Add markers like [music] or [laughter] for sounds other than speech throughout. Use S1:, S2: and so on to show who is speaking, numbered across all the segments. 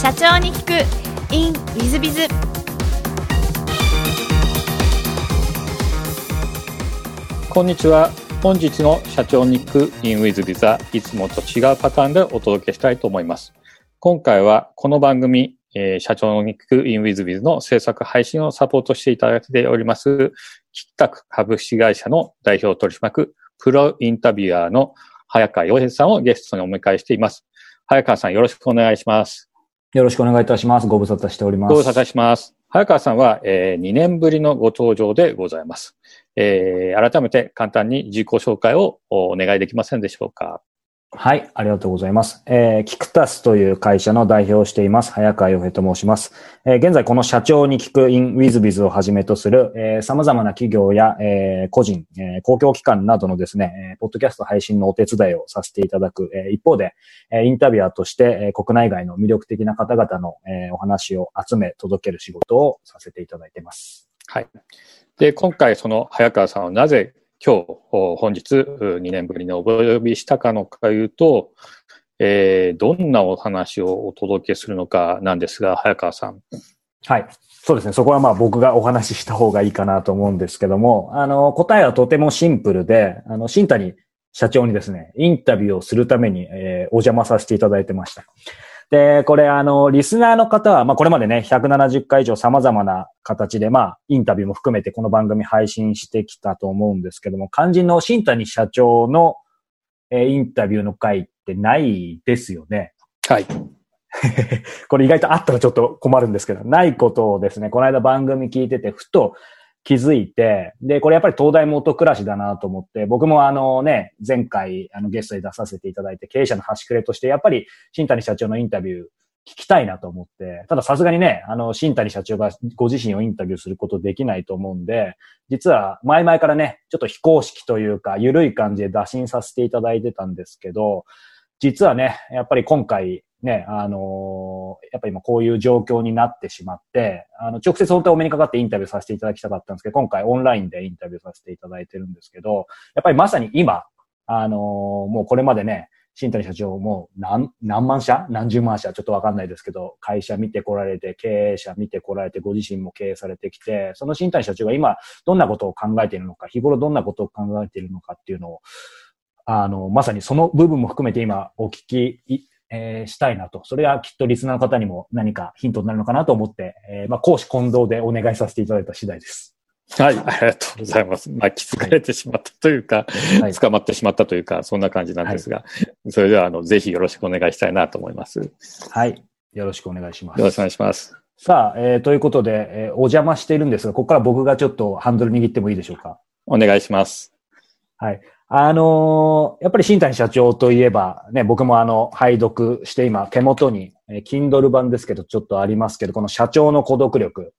S1: 社長に聞く。In ウィズビズ
S2: こんにちは。本日の社長に聞く。In ウィズビズはいつもと違うパターンでお届けしたいと思います。今回はこの番組、えー、社長に聞く。In ウィズビズの制作配信をサポートしていただいております。キッタク株式会社の代表取締役プロインタビュアーの早川洋平さんをゲストにお迎えしています。早川さんよろしくお願いします。
S3: よろしくお願いいたします。ご無沙汰しております。
S2: ご無沙汰します。早川さんは、えー、2年ぶりのご登場でございます。えー、改めて簡単に自己紹介をお願いできませんでしょうか？
S3: はい、ありがとうございます。えー、キクタスという会社の代表をしています、早川洋平と申します。えー、現在この社長に聞くインウィズビズをはじめとする、えー、様々な企業や、えー、個人、えー、公共機関などのですね、えー、ポッドキャスト配信のお手伝いをさせていただく、えー、一方で、えー、インタビュアーとして、えー、国内外の魅力的な方々の、えー、お話を集め届ける仕事をさせていただいています。
S2: はい。で、今回その早川さんはなぜ今日、本日、2年ぶりにお呼びしたかのかいうと、えー、どんなお話をお届けするのかなんですが、早川さん。
S3: はい。そうですね。そこはまあ僕がお話しした方がいいかなと思うんですけども、あの、答えはとてもシンプルで、あの、新谷社長にですね、インタビューをするために、えー、お邪魔させていただいてました。で、これあの、リスナーの方は、まあこれまでね、170回以上様々な形で、まあ、インタビューも含めてこの番組配信してきたと思うんですけども、肝心の新谷社長の、えー、インタビューの回ってないですよね。
S2: はい。[laughs]
S3: これ意外とあったらちょっと困るんですけど、ないことをですね、この間番組聞いてて、ふと、気づいて、で、これやっぱり東大元暮らしだなと思って、僕もあのね、前回あのゲストで出させていただいて、経営者の端くれとして、やっぱり新谷社長のインタビュー聞きたいなと思って、たださすがにね、あの、新谷社長がご自身をインタビューすることできないと思うんで、実は前々からね、ちょっと非公式というか、緩い感じで打診させていただいてたんですけど、実はね、やっぱり今回、ね、あのー、やっぱり今こういう状況になってしまって、あの、直接本当はお目にかかってインタビューさせていただきたかったんですけど、今回オンラインでインタビューさせていただいてるんですけど、やっぱりまさに今、あのー、もうこれまでね、新谷社長も何、何万社何十万社ちょっとわかんないですけど、会社見てこられて、経営者見てこられて、ご自身も経営されてきて、その新谷社長が今、どんなことを考えているのか、日頃どんなことを考えているのかっていうのを、あの、まさにその部分も含めて今お聞きえー、したいなと。それがきっとリスナーの方にも何かヒントになるのかなと思って、えー、まあ、講師混同でお願いさせていただいた次第です。
S2: はい、ありがとうございます。まあ、気づかれてしまったというか、はい、捕まってしまったというか、そんな感じなんですが、はい、それでは、あの、ぜひよろしくお願いしたいなと思います。
S3: はい。よろしくお願いします。
S2: よろしくお願いします。
S3: さあ、えー、ということで、えー、お邪魔しているんですが、ここから僕がちょっとハンドル握ってもいいでしょうか？
S2: お願いします。
S3: はい。あのー、やっぱり新谷社長といえば、ね、僕もあの、拝読して今、手元に、えー、Kindle 版ですけど、ちょっとありますけど、この社長の孤独力、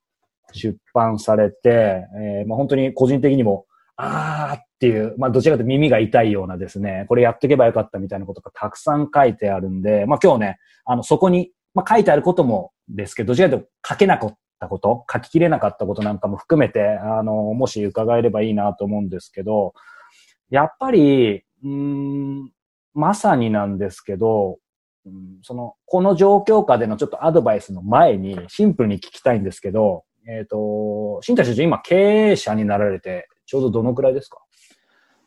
S3: 出版されて、えー、まあ、本当に個人的にも、あーっていう、まあ、どちらかというと耳が痛いようなですね、これやっていけばよかったみたいなことがたくさん書いてあるんで、まあ、今日ね、あの、そこに、まあ、書いてあることもですけど、どちらかというと書けなかったこと、書ききれなかったことなんかも含めて、あの、もし伺えればいいなと思うんですけど、やっぱり、うん、まさになんですけど、うん、その、この状況下でのちょっとアドバイスの前にシンプルに聞きたいんですけど、えっ、ー、と、新田社長今経営者になられて、ちょうどどのくらいですか？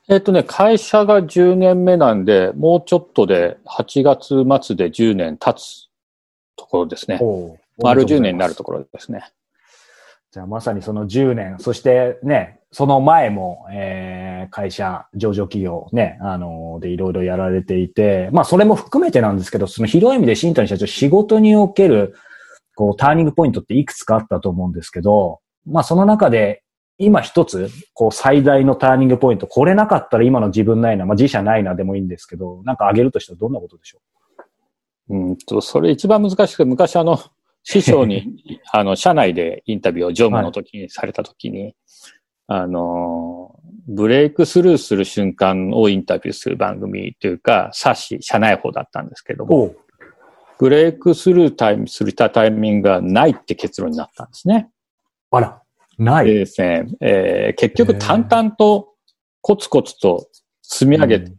S2: えっ、とね、会社が10年目なんで、もうちょっとで8月末で10年経つところですね。丸10年になるところですね。
S3: じゃあまさにその10年、そしてね、その前も、えー、会社、上場企業ね、あのー、でいろいろやられていて、まあそれも含めてなんですけど、その広い意味で新谷社長仕事における、こう、ターニングポイントっていくつかあったと思うんですけど、まあその中で、今一つ、こう最大のターニングポイント、これなかったら今の自分ないな、まあ自社ないなでもいいんですけど、なんか挙げるとしたらどんなことでしょ
S2: う？うんと、それ一番難しくて、昔あの、師匠に、[laughs] あの、社内でインタビューを常務の時にされた時に、はい、あの、ブレイクスルーする瞬間をインタビューする番組というか、冊子、社内法だったんですけども、ブレイクスルータイムするタイミングがないって結論になったんですね。
S3: あら、ない。
S2: でですね、えー、結局淡々とコツコツと積み上げて、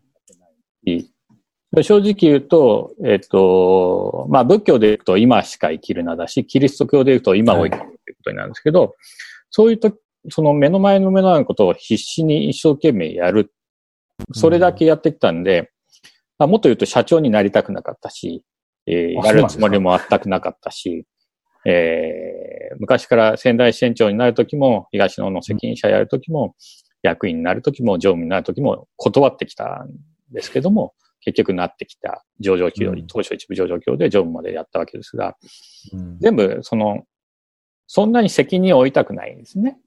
S2: 正直言うと、えっ、と、まあ仏教で言うと今しか生きるなだし、キリスト教で言うと今を生きるということになるんですけど、そういうと、その目の前の目の前のことを必死に一生懸命やる。それだけやってきたんで、まあ、もっと言うと社長になりたくなかったし、えー、
S3: あ
S2: やるつもりも全くなかったし、えー、昔から仙台支店長になるときも、東野の責任者やるときも、役員になるときも、常務になるときも断ってきたんですけども、結局なってきた。上場企業に、
S3: うん。
S2: 当初一部上場企業で常務までやったわけですが、
S3: うん。
S2: 全部、その、そんなに責任を負いたくないんですね。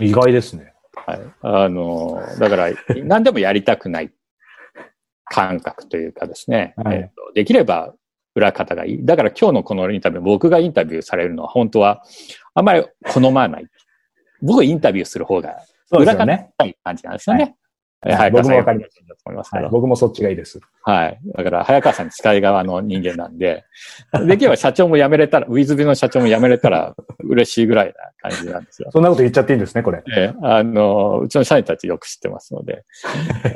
S3: 意外ですね。
S2: はい。あの、だから、何でもやりたくない感覚というかですね、
S3: はい
S2: えーとできれば裏方がいい。だから今日のこのインタビュー、僕がインタビューされるのは本当はあまり好まない。僕インタビューする方が裏方
S3: よね。
S2: がいい感じなんですよね。
S3: はい僕もわかりますはい
S2: ど。
S3: 僕もそっちがいいです。
S2: はい。だから、早川さん近い側の人間なんで、できれば社長も辞めれたら、ウィズビの社長も辞めれたら嬉しいぐらいな感じなんですよ。
S3: そんなこと言っちゃっていいんですね、これ。
S2: ええあの、うちの社員たちよく知ってますので、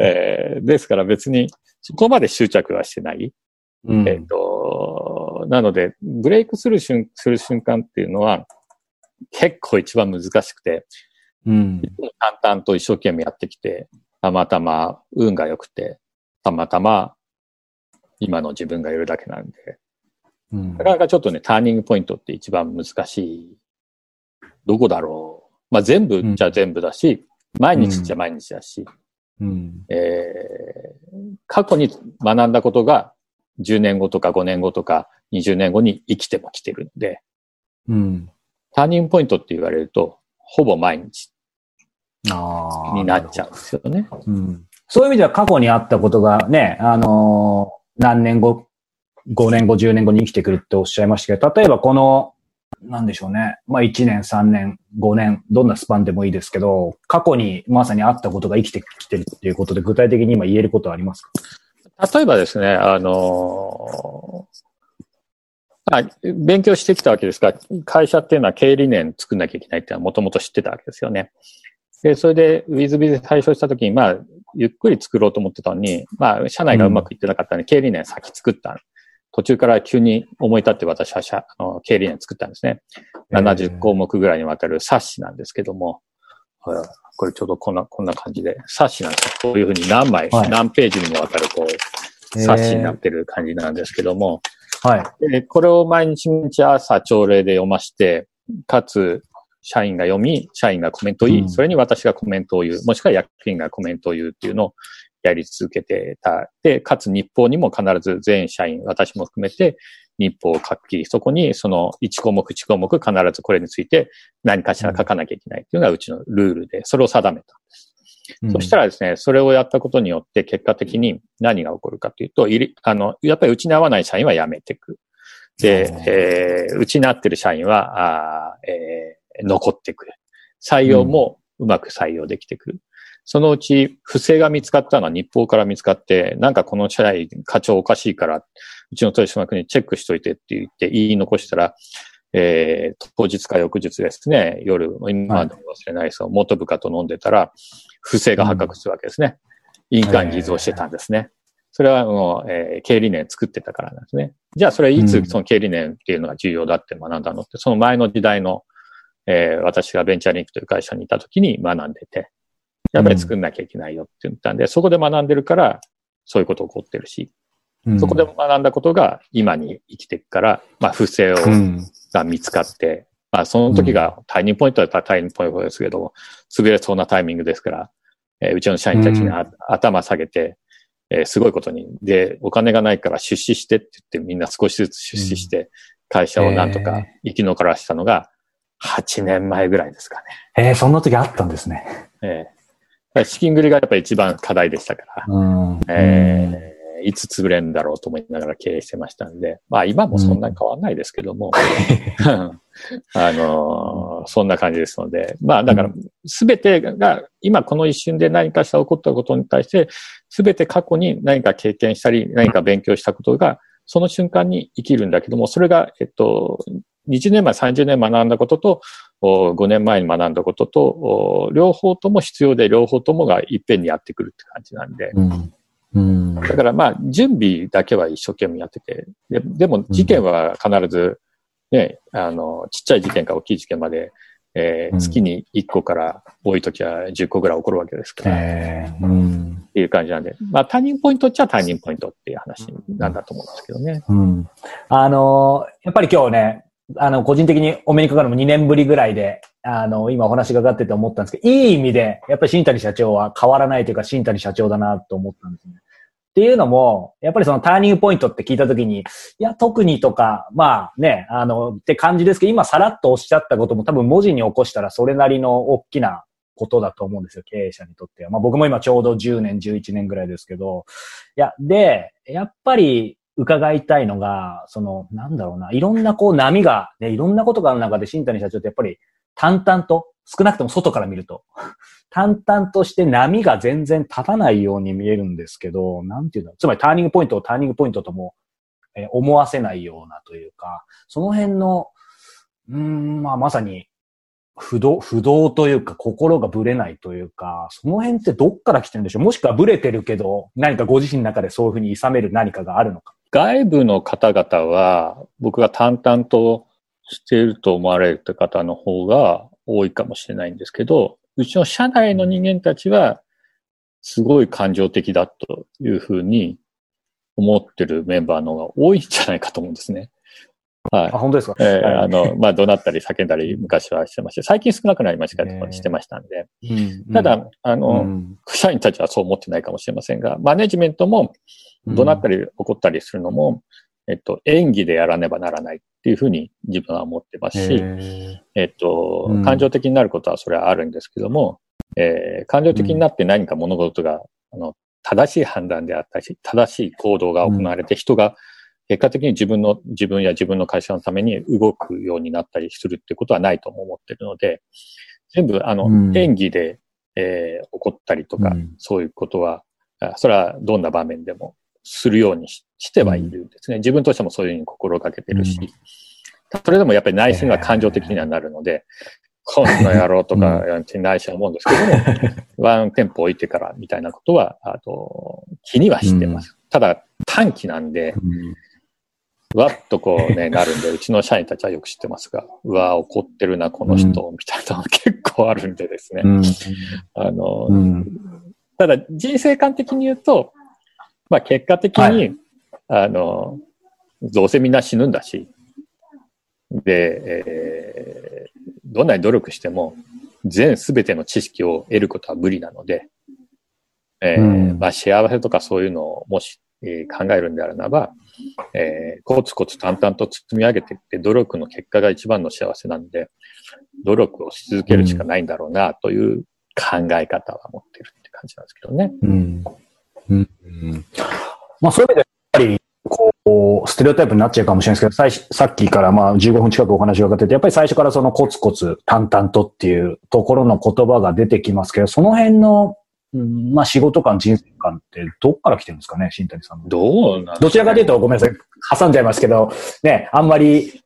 S2: えーですから別にそこまで執着はしてない。
S3: うん
S2: えっ、と、なので、ブレイクする瞬する瞬間っていうのは、結構一番難しくて、
S3: うん。
S2: 淡々と一生懸命やってきて、たまたま運が良くて、たまたま今の自分がいるだけなんで、
S3: うん
S2: なかなかちょっとね、ターニングポイントって一番難しい。どこだろう。まあ全部じゃ全部だし、毎日じゃ毎日だし、
S3: うん。
S2: えー過去に学んだことが10年後とか5年後とか20年後に生きてもきてるんで、
S3: うん。
S2: ターニングポイントって言われると、ほぼ毎日。になっちゃうんですよね。
S3: うん。そういう意味では過去にあったことがね、あのー何年後、5年後、10年後に生きてくるっておっしゃいましたけど、例えばこの、なんでしょうね。まあ1年、3年、5年、どんなスパンでもいいですけど、過去にまさにあったことが生きてきてるっていうことで具体的に今言えることはありますか？
S2: 例えばですね、あのーあ勉強してきたわけですが、会社っていうのは経営理念作んなきゃいけないっていうのはもともと知ってたわけですよね。で、それで、ウィズビズ対象したときに、まあ、ゆっくり作ろうと思ってたのに、まあ、社内がうまくいってなかったので、経営理念先作った。途中から急に思い立って私は社あの経営理念作ったんですね。70項目ぐらいにわたる冊子なんですけども、ほらこれちょうどこんな、こんな感じで、冊子なんですよ。こういうふうに何枚、
S3: はい
S2: 何ページにもわたる、こう、冊子になってる感じなんですけども、
S3: はい。
S2: でこれを毎日毎日朝朝礼で読まして、かつ、社員が読み、社員がコメントを言い、
S3: うん
S2: それに私がコメントを言う、もしくは役員がコメントを言うっていうのをやり続けてた。で、かつ日報にも必ず全社員、私も含めて日報を書き、そこにその1項目1項目必ずこれについて何かしら書かなきゃいけないっていうのがうちのルールで、それを定めた。そした
S3: ら、
S2: らですね、それをやったことによって結果的に何が起こるかというと、あの、やっぱりうちに合わない社員は辞めていく。でえーうちに合ってる社員は、あーえー残ってくる。採用もうまく採用できてくる。そのうち不正が見つかったのは日報から見つかって、なんかこの社員課長おかしいから、うちの取締役にチェックしといてって言って言い残したら、えー当日か翌日ですね、夜、今でも忘れないですよ、元部下と飲んでたら、不正が発覚するわけですね。委員会に偽造してたんですね。それはもう、えー経営理念作ってたからなんですね。じゃあそれいつ
S3: うん
S2: その経営理念っていうのが重要だって学んだのって、その前の時代の、えー私がベンチャーリンクという会社にいた時に学んでて、やっぱり作んなきゃいけないよって言ったんで、そこで学んでるから、そういうこと起こってるし、そこで学んだことが今に生きていくから、まあ不正を、
S3: うん。
S2: が見つかって、まあその時がタイニングポイントだったらタイニングポイントですけど、潰れそうなタイミングですから、えーうちの社員たちにあ、頭下げて、えーすごいことに、で、お金がないから出資してって言ってみんな少しずつ出資して、会社をなんとか生き残らせたのが8年前ぐらいですかね。
S3: えー、そんな時あったんですね。
S2: えーだから資金繰りがやっぱり一番課題でしたから、
S3: うん。
S2: えーいつ潰れるんだろうと思いながら経営してましたんで、まあ今もそんなに変わんないですけども、あのーそんな感じですので、まあだからすべてが今この一瞬で何かした起こったことに対して、すべて過去に何か経験したり、何か勉強したことが、その瞬間に生きるんだけども、それが、えっと、20年前、30年学んだことと、お5年前に学んだことと、お両方とも必要で、両方ともがいっぺんにやってくるって感じなんで、
S3: うん。うん。
S2: だからまあ、準備だけは一生懸命やってて、ででも事件は必ず、ね、あの、ちっちゃい事件から大きい事件まで、えー
S3: うん
S2: 月に1個から多い時は10個ぐらい起こるわけですから、っ
S3: えーうん。
S2: ていう感じなんで、まあ、ターニングポイントっちゃターニングポイントっていう話なんだと思うんですけどね。
S3: うん。あのーやっぱり今日ね、あの、個人的にお目にかかるのも2年ぶりぐらいで、あの、今お話がかかってて思ったんですけど、いい意味で、やっぱり新谷社長は変わらないというか、新谷社長だなと思ったんですね。っていうのも、やっぱりそのターニングポイントって聞いたときに、いや、特にとか、まあね、あの、って感じですけど、今さらっとおっしゃったことも多分文字に起こしたらそれなりの大きなことだと思うんですよ、経営者にとっては。まあ僕も今ちょうど10年、11年ぐらいですけど、いや、で、やっぱり伺いたいのが、その、なんだろうな、いろんなこう波が、ね、いろんなことがある中で新谷社長ってやっぱり淡々と、少なくとも外から見ると、淡々として波が全然立たないように見えるんですけど、なんていうの、つまりターニングポイントをターニングポイントとも、えー思わせないようなというか、その辺の、うーん、まあまさに、不動、不動というか、心がぶれないというか、その辺ってどっから来てるんでしょう。もしくはぶれてるけど、何かご自身の中でそういうふうに諌める何かがあるのか。
S2: 外部の方々は、僕が淡々としていると思われる方の方が多いかもしれないんですけど、うちの社内の人間たちは、すごい感情的だというふうに思ってるメンバーの方が多いんじゃないかと思うんですね。はい
S3: あ、。本当ですか？
S2: えー
S3: はい
S2: あの、まあ、怒鳴ったり叫んだり昔はしてました。最近少なくなりましたけど、
S3: ね
S2: してましたんで。
S3: うん
S2: ただ、あ
S3: う
S2: の、
S3: ん、
S2: 社員たちはそう思ってないかもしれませんが、マネジメントも怒鳴ったり怒ったりするのも、えっと、演技でやらねばならないっていうふうに自分は思ってますし、
S3: へ
S2: えっと
S3: うん、
S2: 感情的になることはそれはあるんですけども、えー感情的になって何か物事が、あの、正しい判断であったり、正しい行動が行われて、人が結果的に自分の、自分や自分の会社のために動くようになったりするってことはないとも思ってるので、全部、あの、
S3: うん。
S2: 演技で、えー怒ったりとか、
S3: うん。
S2: そういうことは、あそれはどんな場面でもするようにししてはいるんですね。自分としてもそういうふうに心がけてるし、
S3: うん。
S2: それでもやっぱり内心は感情的にはなるので、こん。な野郎とか、内心は思うんですけども、ワンテンポ置いてからみたいなことは、あと、気にはしてます。ただ、短期なんで、
S3: うん。
S2: わっとこうね、なるんで、うちの社員たちはよく知ってますが、うわ、怒ってるな、この人、みたいなのが結構あるんでですね。
S3: うん。
S2: あの、
S3: うん。
S2: ただ、人生観的に言うと、まあ、結果的に、
S3: はい。
S2: あの、どうせみんな死ぬんだし、で、えーどんなに努力しても、全すべての知識を得ることは無理なので、えー
S3: うん。
S2: まあ、幸せとかそういうのをもし、えー考えるんであるならば、えーコツコツ淡々と積み上げていって、努力の結果が一番の幸せなんで、努力をし続けるしかないんだろうな、という考え方は持ってるって感じなんですけどね。
S3: うんうんうん。まあそういう意味で、やっぱり、こう、ステレオタイプになっちゃうかもしれないですけど、さっきからまあ15分近くお話がかかってて、やっぱり最初からそのコツコツ淡々とっていうところの言葉が出てきますけど、その辺の、うんまあ仕事観、人生観ってどっから来てるんですかね、新谷さんの。
S2: どうなん
S3: どちらかというと、ごめんなさい、挟んじゃいますけど、ね、あんまり、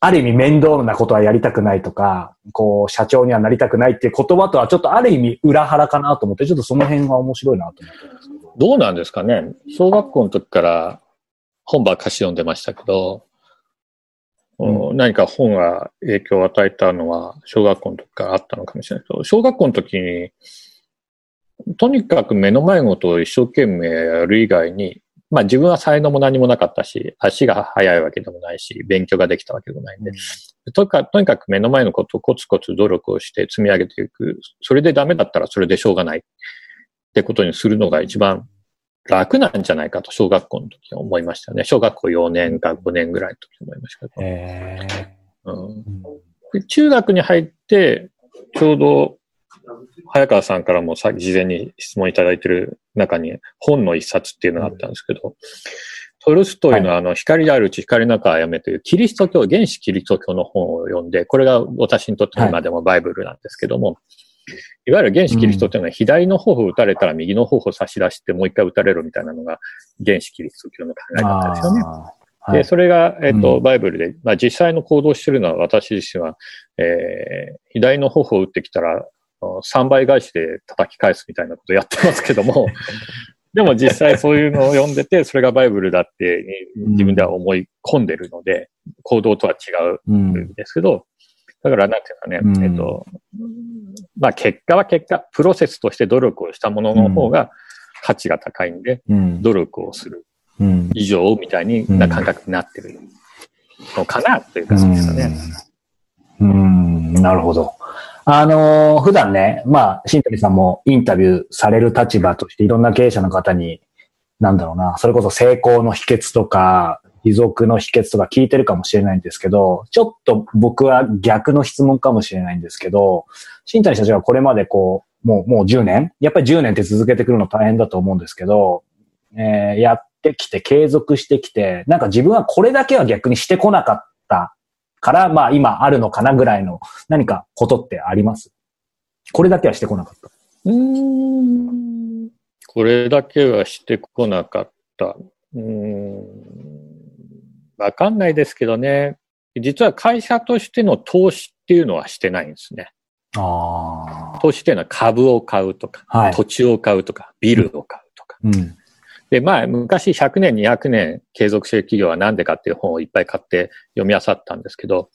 S3: ある意味面倒なことはやりたくないとか、こう、社長にはなりたくないっていう言葉とはちょっとある意味裏腹かなと思って、ちょっとその辺は面白いなと思ってるんです。けど。
S2: どうなんですかね？小学校の時から本ばっかし読んでましたけど、
S3: う
S2: 何か本が影響を与えたのは小学校の時からあったのかもしれないけど、小学校の時に、とにかく目の前のことを一生懸命やる以外に、まあ自分は才能も何もなかったし、足が速いわけでもないし、勉強ができたわけでもないんで、とにかくとにかく目の前のことをコツコツ努力をして積み上げていく。それでダメだったらそれでしょうがない。ってことにするのが一番楽なんじゃないかと小学校の時は思いましたね。小学校4年か5年ぐらいの時思いましたけど。
S3: え
S2: うん。中学に入って、ちょうど、早川さんからもさ事前に質問いただいてる中に本の一冊っていうのがあったんですけど、トルストイのあの、光であるうち光の中はやめという、キリスト教、原始キリスト教の本を読んで、これが私にとっての今でもバイブルなんですけども、い、わゆる原始キリストというのは左の方を打たれたら右の方を差し出してもう一回打たれるみたいなのが原始キリスト教の考え方ですよね。
S3: は
S2: で、
S3: い
S2: それが、えっ、と、
S3: うん。
S2: バイブルで、まあ実際の行動してるのは私自身は、えー、左の頬を打ってきたら、あの3倍返しで叩き返すみたいなことをやってますけども、[laughs] でも実際そういうのを読んでて、それがバイブルだって自分では思い込んでるので、行動とは違うんですけど、だからなんていうかね、えっと、まあ結果は結果、プロセスとして努力をしたものの方が価値が高いんで、努力をする。以上みたいにな感覚になってる。のかなという感じですかね。
S3: うん、なるほど。あのー、普段ね、まあ、新谷さんもインタビューされる立場としていろんな経営者の方に、なんだろうな、それこそ成功の秘訣とか、持続の秘訣とか聞いてるかもしれないんですけど、ちょっと僕は逆の質問かもしれないんですけど、新谷社長はこれまでこう、もう、もう10年？やっぱり10年って続けてくるの大変だと思うんですけど、えー、やってきて、継続してきて、なんか自分はこれだけは逆にしてこなかったから、まあ今あるのかなぐらいの何かことってあります？これだけはしてこなかった。
S2: うん。これだけはしてこなかった。うん。わかんないですけどね。実は会社としての投資っていうのはしてないんですね。
S3: あ
S2: 投資っていうのは株を買うとか、はい、土地を買うとか、ビルを買うとか。うん、で、まあ、昔100年、200年継続してる企業は何でかっていう本をいっぱい買って読み漁ったんですけど、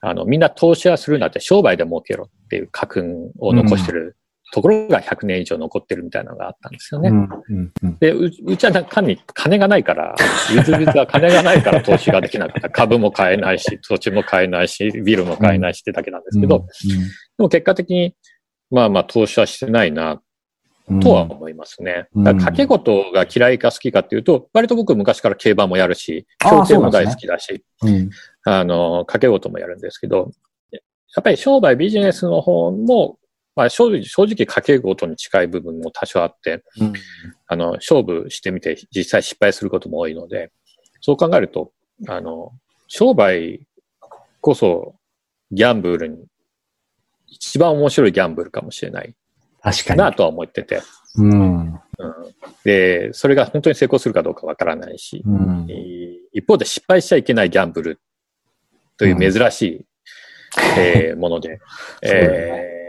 S2: あの、みんな投資はするんだって商売で儲けろっていう家訓を残してるところが100年以上残ってるみたいなのがあったんですよね。うんうんうん、でう、うちは単に金がないから、ゆずゆずは金がないから投資ができなかった。[laughs] 株も買えないし、土地も買えないし、ビルも買えないしってだけなんですけど、でも結果的に、まあまあ投資はしてないなとは思いますね。うん、掛け事が嫌いか好きかっていうと、割と僕昔から競馬もやるし、競艇も大好きだし、あ、ねうん、あの、掛け事もやるんですけど、やっぱり商売ビジネスの方も、まあ正直、正直掛け事に近い部分も多少あって、うん、あの、勝負してみて実際失敗することも多いので、そう考えると、あの、商売こそギャンブルに、一番面白いギャンブルかもしれない
S3: 確かに。
S2: なとは思ってて。うん、うん。で、それが本当に成功するかどうかわからないし、うん、一方で失敗しちゃいけないギャンブルという珍しい、うん、えー、もので、[laughs] えー、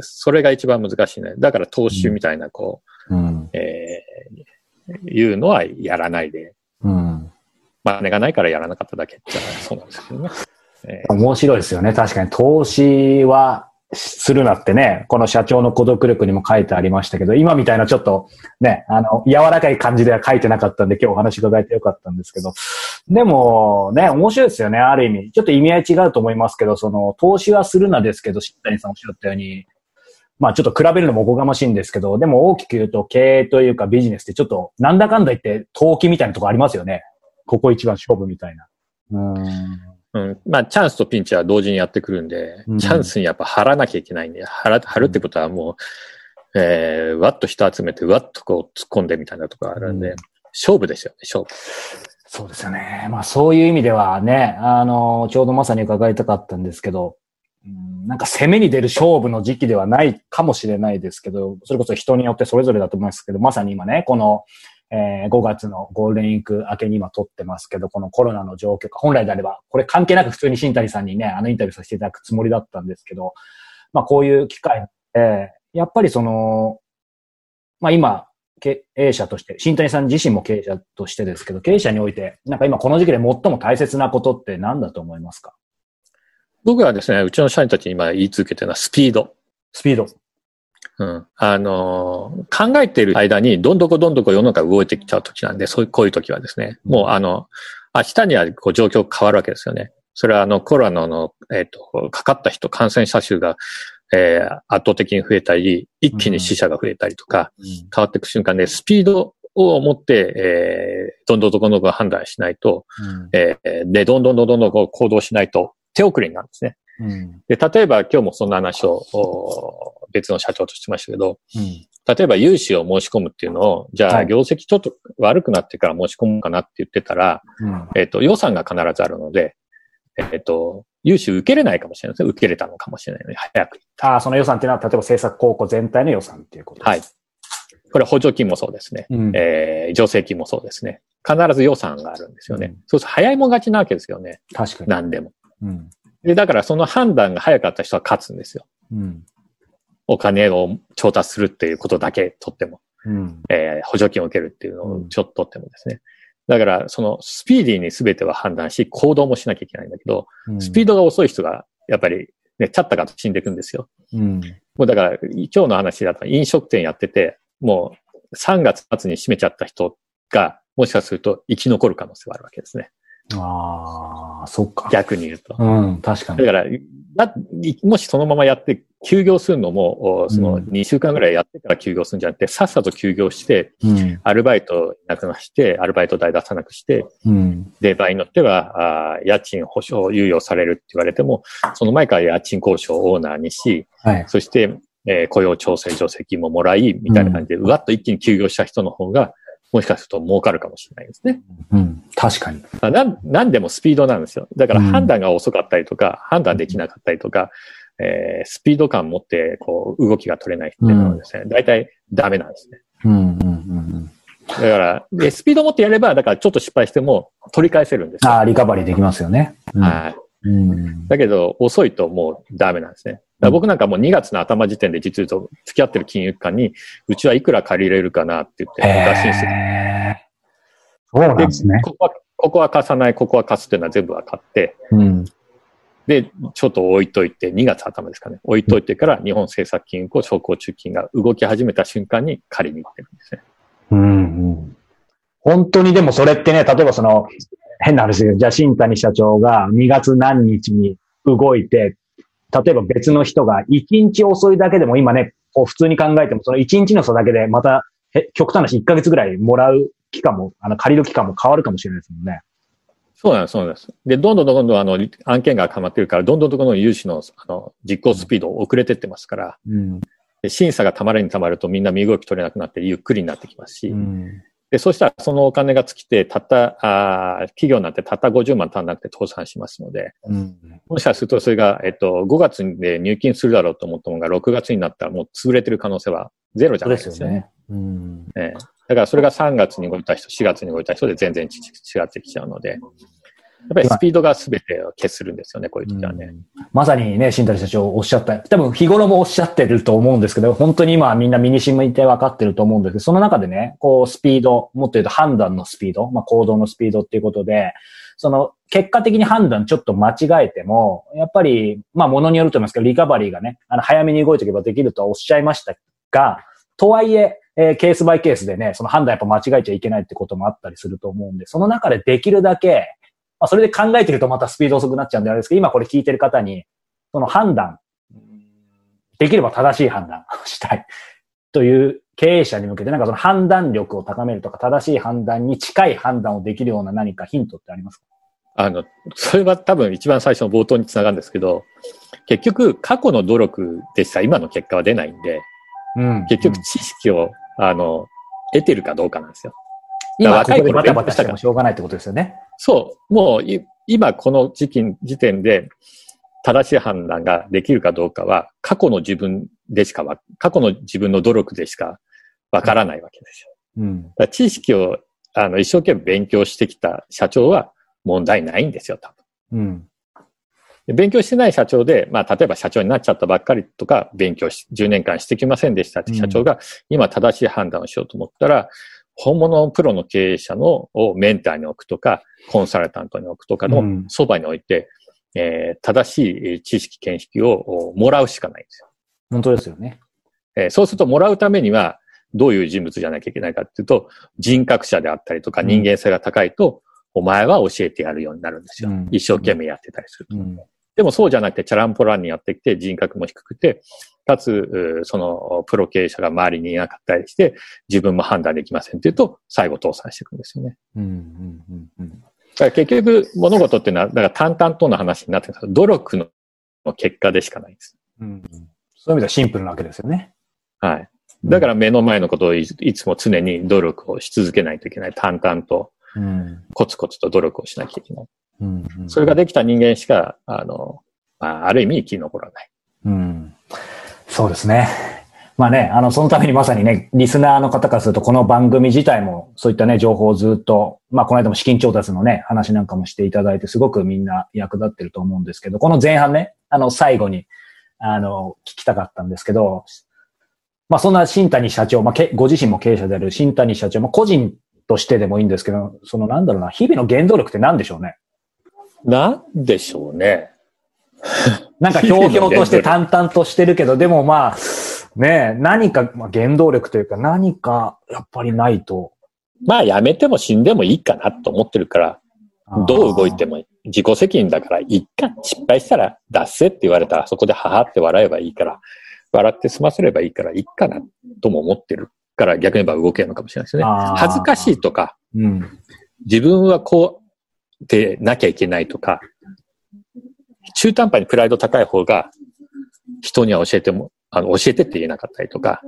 S2: それが一番難しいね。だから投資みたいな、こう、うん、えー、いうのはやらないで、うん、金がないからやらなかっただけじゃそうなんですけどね。
S3: えー、面白いですよね。確かに投資はするなってね、この社長の孤独力にも書いてありましたけど、今みたいなちょっとね、あの、柔らかい感じでは書いてなかったんで、今日お話伺えてよかったんですけど、でもね、面白いですよね、ある意味。ちょっと意味合い違うと思いますけど、その、投資はするなですけど、新谷さんおっしゃったように、まあちょっと比べるのもおこがましいんですけど、でも大きく言うと経営というかビジネスってちょっとなんだかんだ言って投機みたいなとこありますよね。ここ一番勝負みたいな。うん
S2: うん。まあ、チャンスとピンチは同時にやってくるんで、うん、チャンスにやっぱ張らなきゃいけないんで、張るってことはもう、えー、わっと人集めて、わっとこう突っ込んでみたいなとこあるんで、うん、勝負ですよね、勝負。
S3: そうですよね。まあ、そういう意味ではね、あの、ちょうどまさに伺いたかったんですけど、うん、なんか攻めに出る勝負の時期ではないかもしれないですけど、それこそ人によってそれぞれだと思いますけど、まさに今ね、この、えー、5月のゴールデンウィーク明けに今撮ってますけど、このコロナの状況か、本来であれば、これ関係なく普通に新谷さんにね、あのインタビューさせていただくつもりだったんですけど、まあこういう機会で、やっぱりその、まあ今、経営者として、新谷さん自身も経営者としてですけど、経営者において、なんか今この時期で最も大切なことって何だと思いますか？
S2: 僕はですね、うちの社員たちに今言い続けてるのはスピード。
S3: スピード。
S2: うん。あのー、考えている間に、どんどこどんどこ世の中動いてきちゃう時なんで、そういう、こういう時はですね、もうあの、明日にはこう状況変わるわけですよね。それはあの、コロナの、えっ、ー、と、かかった人、感染者数が、えー、圧倒的に増えたり、一気に死者が増えたりとか、うん、変わっていく瞬間で、スピードを持って、えー、どんどんどんどん判断しないと、うん、えー、で、どんどんどんどんどん行動しないと手遅れになるんですね。うん、で、例えば今日もそんな話を別の社長としてましたけど、うん、例えば融資を申し込むっていうのを、じゃあ業績ちょっと悪くなってから申し込むかなって言ってたら、うん、えっ、と、予算が必ずあるので、えっ、ー、と、融資受けれないかもしれないですね。受けれたのかもしれないので、早く。
S3: ああ、その予算っていうのは、例えば政策高校全体の予算っていうことです
S2: はい。これ補助金もそうですね。うん、えー、助成金もそうですね。必ず予算があるんですよね。うん、そうすると早いもん勝ちなわけですよね。
S3: 確かに。
S2: 何でも。うん、で、だからその判断が早かった人は勝つんですよ。うん、お金を調達するっていうことだけとっても。
S3: うん。
S2: えー補助金を受けるっていうのをちょっと取ってもですね。だから、そのスピーディーに全ては判断し、行動もしなきゃいけないんだけど、スピードが遅い人が、やっぱり、ね、チャッタかと死んでいくんですよ。
S3: うん。
S2: もうだから、今日の話だと飲食店やってて、もう3月末に閉めちゃった人が、もしかすると生き残る可能性はあるわけですね。
S3: ああ、そっか。
S2: 逆に言うと。
S3: うん、確かに。
S2: だから、だもしそのままやって休業するのも、おその
S3: うん
S2: 2週間ぐらいやってから休業するんじゃなくて、さっさと休業して、
S3: うん。
S2: アルバイトなくなして、アルバイト代出さなくして、
S3: うん。
S2: で、場合によっては、あー家賃保証猶予されるって言われても、その前から家賃交渉をオーナーにし、
S3: はい。
S2: そして、えー雇用調整助成金ももらい、みたいな感じで、うわっと一気に休業した人の方が、もしかすると儲かるかもしれないですね。
S3: うん。確かに。
S2: あなんなんでもスピードなんですよ。だから
S3: うん
S2: 判断が遅かったりとか、判断できなかったりとか、えースピード感持って、こう、動きが取れないっていうのはですね、大体ダメなんですね。
S3: うん。うん。うん。
S2: だから、で、スピード持ってやれば、だからちょっと失敗しても取り返せるんですよ。
S3: ああ、リカバリーできますよね。うん
S2: はい。
S3: うん。
S2: だけど、遅いともうダメなんですね。僕なんかもう2月の頭時点で実は付き合ってる金融機関に、うちはいくら借りれるかなって言って、打診して
S3: へーそうなんですね。
S2: ここは、ここは貸さない、ここは貸すっていうのは全部分かって、
S3: うん。
S2: で、ちょっと置いといて、2月頭ですかね。置いといてから日本政策金融庫商工中金が動き始めた瞬間に借りに行ってるんですね。
S3: うん。うん。本当にでもそれってね、例えばその、変な話ですけど、じゃあ新谷社長が2月何日に動いて、例えば別の人が1日遅いだけでも今ね、こう普通に考えてもその1日の差だけでまた、へ極端な話1ヶ月ぐらいもらう期間も、あの借りる期間も変わるかもしれないですもんね。
S2: そうなんです、そうなんです。で、どんどんどんどんあの案融が溜まってるから、どんどんどんどん融資のあの実行スピード遅れてってますから、
S3: うん。
S2: で審査がたまるにたまるとみんな身動き取れなくなってゆっくりになってきますし、
S3: うん。
S2: で、そうしたらそのお金が尽きて、たった、あー企業なんてたった50万足んなくて倒産しますので、
S3: うん。
S2: もしかするとそれが、えっと、5月で入金するだろうと思ったのが6月になったらもう潰れてる可能性はゼロじゃないですよね。
S3: ですよね。うん。
S2: ええだからそれが3月に動いた人、4月に動いた人で全然違ってきちゃうので、ぱりスピードが全てを消するんですよね、こういう時はね。
S3: まさにね、新谷社長おっしゃった、多分日頃もおっしゃってると思うんですけど、本当に今はみんな身に染みて分かってると思うんですけど、その中でね、こうスピード、もっと言うと判断のスピード、まあ行動のスピードっていうことで、その結果的に判断ちょっと間違えても、やっぱり、まあものによると思いますけど、リカバリーがね、あの早めに動いていけばできるとはおっしゃいましたが、とはいえ、えーケースバイケースでね、その判断やっぱ間違えちゃいけないってこともあったりすると思うんで、その中でできるだけ、まあそれで考えてるとまたスピード遅くなっちゃうんであれですけど、今これ聞いてる方に、その判断、できれば正しい判断を [laughs] したい。という経営者に向けて、なんかその判断力を高めるとか、正しい判断に近い判断をできるような何かヒントってありますか？
S2: あの、それは多分一番最初の冒頭につながるんですけど、結局過去の努力でしたら今の結果は出ないんで、
S3: うん。
S2: 結局知識を、あの、得てるかどうかなんですよ。
S3: 今ここでバタバタしてもしょうがないってことですよね。
S2: そう、もうい今この時期、時点で正しい判断ができるかどうかは、過去の自分でしかわ、過去の自分の努力でしかわからないわけですよ。
S3: うん。
S2: だ知識をあの一生懸命勉強してきた社長は問題ないんですよ、多分。
S3: うん。
S2: で勉強してない社長で、まあ、例えば社長になっちゃったばっかりとか、勉強し、10年間してきませんでしたって社長が、今正しい判断をしようと思ったら、本物のプロの経営者のをメンターに置くとか、コンサルタントに置くとかの
S3: うん
S2: そばに置いて、えー正しいえー知識、見識をおもらうしかないんですよ。
S3: 本当ですよね。
S2: えーそうすると、もらうためには、どういう人物じゃなきゃいけないかっていうと、人格者であったりとか、
S3: うん
S2: 人間性が高いと、お前は教えてやるようになるんですよ。
S3: うん
S2: 一生懸命やってたりすると。
S3: うん。
S2: でもそうじゃなくて、チャランポランにやってきて、人格も低くて、かつ、うその、プロ経営者が周りにいなかったりして、自分も判断できませんっていうと、最後倒産していくんですよね。
S3: うん。うん。うん。うん。
S2: だから結局、物事っていうのは、だから淡々との話になってるんです努力の結果でしかないんです。
S3: うん。そういう意味ではシンプルなわけですよね。
S2: はい。だから目の前のことをいいつも常に努力をし続けないといけない。淡々と、
S3: うん。
S2: コツコツと努力をしなきゃいけない。
S3: うん。うん
S2: それができた人間しか、あの、まあ、ある意味生き残らない。
S3: うん。そうですね。まあね、あの、そのためにまさにね、リスナーの方からすると、この番組自体も、そういったね、情報をずっと、まあ、この間も資金調達のね、話なんかもしていただいて、すごくみんな役立ってると思うんですけど、この前半ね、あの、最後に、あの、聞きたかったんですけど、まあそんな新谷社長、まあけご自身も経営者である新谷社長、まあ個人としてでもいいんですけど、そのなんだろうな、日々の原動力って何でしょうね？
S4: なんでしょうね。[laughs]
S3: なんかひょうひょうとして淡々としてるけど、でもまあ、ねえ、何か、まあ、原動力というか何かやっぱりないと。
S4: まあやめても死んでもいいかなと思ってるから、どう動いても自己責任だから、いっか、失敗したら出せって言われたら、そこでははって笑えばいいから、笑って済ませればいいから、いっかなとも思ってるから、逆に言えば動けるのかもしれないですね。恥ずかしいとか、
S3: うん。
S4: 自分はこうでなきゃいけないとか、中途半端にプライド高い方が、人には教えても、あの、教えてって言えなかったりとか、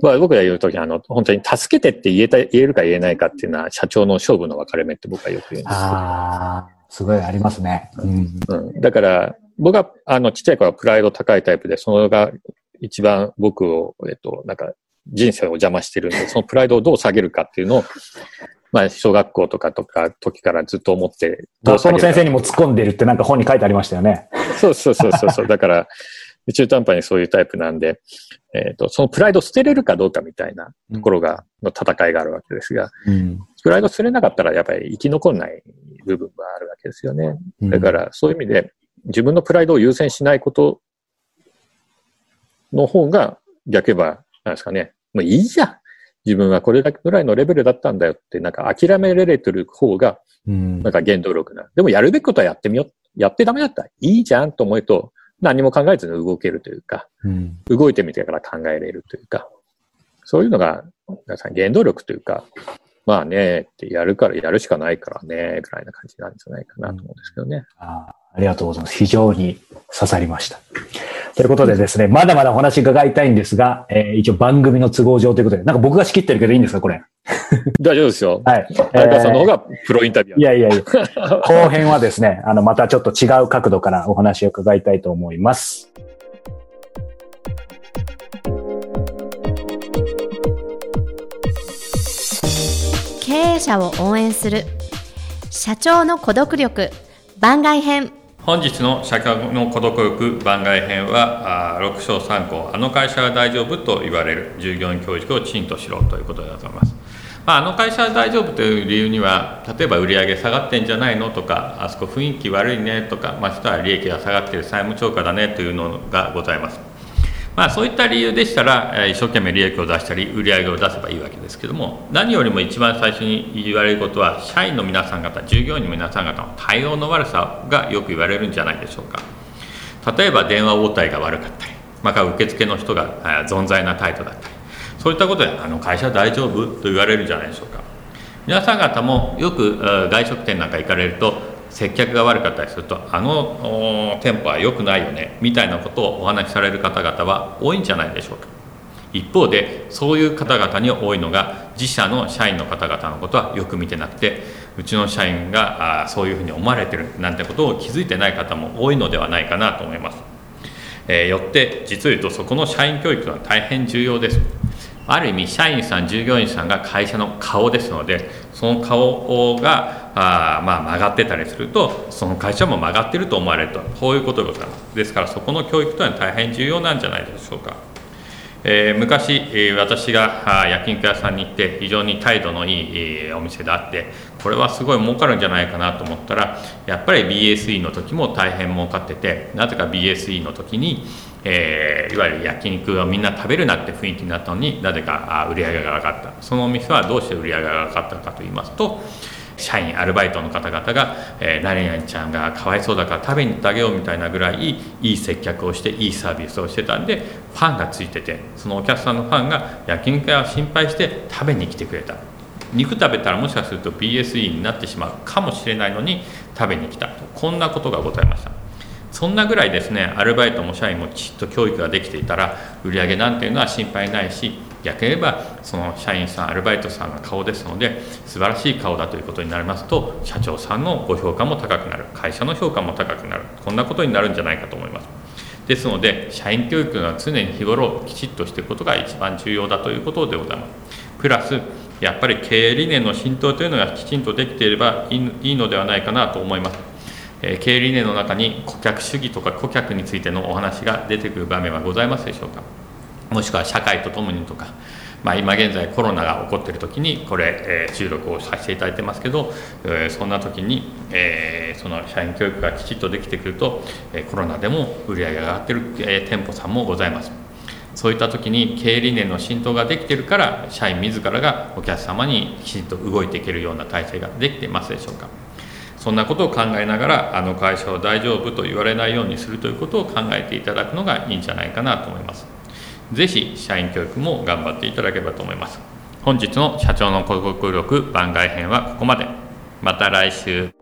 S4: まあ、僕が言うときあの、本当に助けてって言えた、言えるか言えないかっていうのは、社長の勝負の分かれ目って僕はよく言うんです。
S3: ああ、すごいありますね。うん。
S4: うん、だから、僕は、あの、ちっちゃい頃はプライド高いタイプで、それが一番僕を、えっと、なんか、人生を邪魔してるんで、そのプライドをどう下げるかっていうのを、まあ、小学校とかとか、時からずっと思って、
S3: 学校の先生にも突っ込んでるってなんか本に書いてありましたよね。
S4: そうそうそうそうそう。だから、中途半端にそういうタイプなんで、えっ、と、そのプライドを捨てれるかどうかみたいなところが、の戦いがあるわけですが、
S3: うん。
S4: プライド捨てれなかったらやっぱり生き残らない部分があるわけですよね。だから、そういう意味で、自分のプライドを優先しないことの方が、逆に言えば、なんですかね、もういいじゃん。自分はこれだけぐらいのレベルだったんだよって、なんか諦められてる方が、
S3: うん
S4: なんか原動力な。でもやるべきことはやってみよう。やってダメだったらいいじゃんと思うと、何も考えずに動けるというか、
S3: うん
S4: 動いてみてから考えれるというか、そういうのが、皆さん原動力というか、まあね、ってやるからやるしかないからね、ぐらいな感じなんじゃないかなと思うんですけどね。
S3: ありがとうございます。非常に刺さりました。ということでですね、まだまだお話伺いたいんですが、えー一応番組の都合上ということで、なんか僕が仕切ってるけどいいんですか、これ？[laughs]
S4: 大丈夫ですよ。
S3: はい。
S4: 相川さんの方がプロインタビュアー。
S3: いやいやいや、[laughs] 後編はですね、あの、またちょっと違う角度からお話を伺いたいと思います。
S1: 経営者を応援する社長の孤独力番外編
S2: 本日の社会の孤独欲番外編はあ6章3項あの会社は大丈夫と言われる従業員教育をきちんとしろということでございます、まあ、あの会社は大丈夫という理由には例えば売上下がってんじゃないのとかあそこ雰囲気悪いねとかま人は利益が下がっている債務超過だねというのがございます。まあ、そういった理由でしたら、一生懸命利益を出したり、売り上げを出せばいいわけですけれども、何よりも一番最初に言われることは、社員の皆さん方、従業員の皆さん方の対応の悪さがよく言われるんじゃないでしょうか。例えば電話応対が悪かったり、また受付の人が存在な態度だったり、そういったことで、あの会社大丈夫と言われるんじゃないでしょうか。皆さん方もよく外食店なんか行かれると接客が悪かったりするとあの店舗は良くないよねみたいなことをお話しされる方々は多いんじゃないでしょうか。一方でそういう方々に多いのが自社の社員の方々のことはよく見てなくてうちの社員があそういうふうに思われてるなんてことを気づいてない方も多いのではないかなと思います。えーよって実を言うとそこの社員教育は大変重要です。ある意味社員さん従業員さんが会社の顔ですのでその顔があまあ曲がってたりするとその会社も曲がってると思われると。こういうことですですからそこの教育というのは大変重要なんじゃないでしょうか。えー昔、私があー焼肉屋さんに行って非常に態度のいい、お店であってこれはすごい儲かるんじゃないかなと思ったらやっぱり BSE の時も大変儲かっててなぜか BSE の時に、えーいわゆる焼肉をみんな食べるなって雰囲気になったのになぜか売り上げが上がった。そのお店はどうして売り上げが上がったかと言いますと社員アルバイトの方々が、えー何々ちゃんがかわいそうだから食べに行ってあげようみたいなぐらいいい接客をしていいサービスをしてたんでファンがついててそのお客さんのファンが焼肉屋を心配して食べに来てくれた。肉食べたらもしかすると BSE になってしまうかもしれないのに食べに来た。とこんなことがございました。そんなぐらいですねアルバイトも社員もきちっと教育ができていたら売り上げなんていうのは心配ないし逆に言えばその社員さんアルバイトさんが顔ですので素晴らしい顔だということになりますと社長さんのご評価も高くなる。会社の評価も高くなる。こんなことになるんじゃないかと思います。ですので社員教育は常に日頃きちっとしていくことが一番重要だということでございます。プラスやっぱり経営理念の浸透というのがきちんとできていればいいのではないかなと思います。え経営理念の中に顧客主義とか顧客についてのお話が出てくる場面はございますでしょうか？もしくは社会とともにとか、まあ、今現在コロナが起こっている時にこれ、え、収録をさせていただいてますけど、え、そんな時に、え、その社員教育がきちっとできてくると、えコロナでも売り上げが上がってる、え店舗さんもございます。そういった時に経営理念の浸透ができているから社員自らがお客様にきちんと動いていけるような体制ができていますでしょうか？そんなことを考えながらあの会社は大丈夫と言われないようにするということを考えていただくのがいいんじゃないかなと思いますぜひ社員教育も頑張っていただければと思います。本日の社長の広告力番外編はここまで。また来週。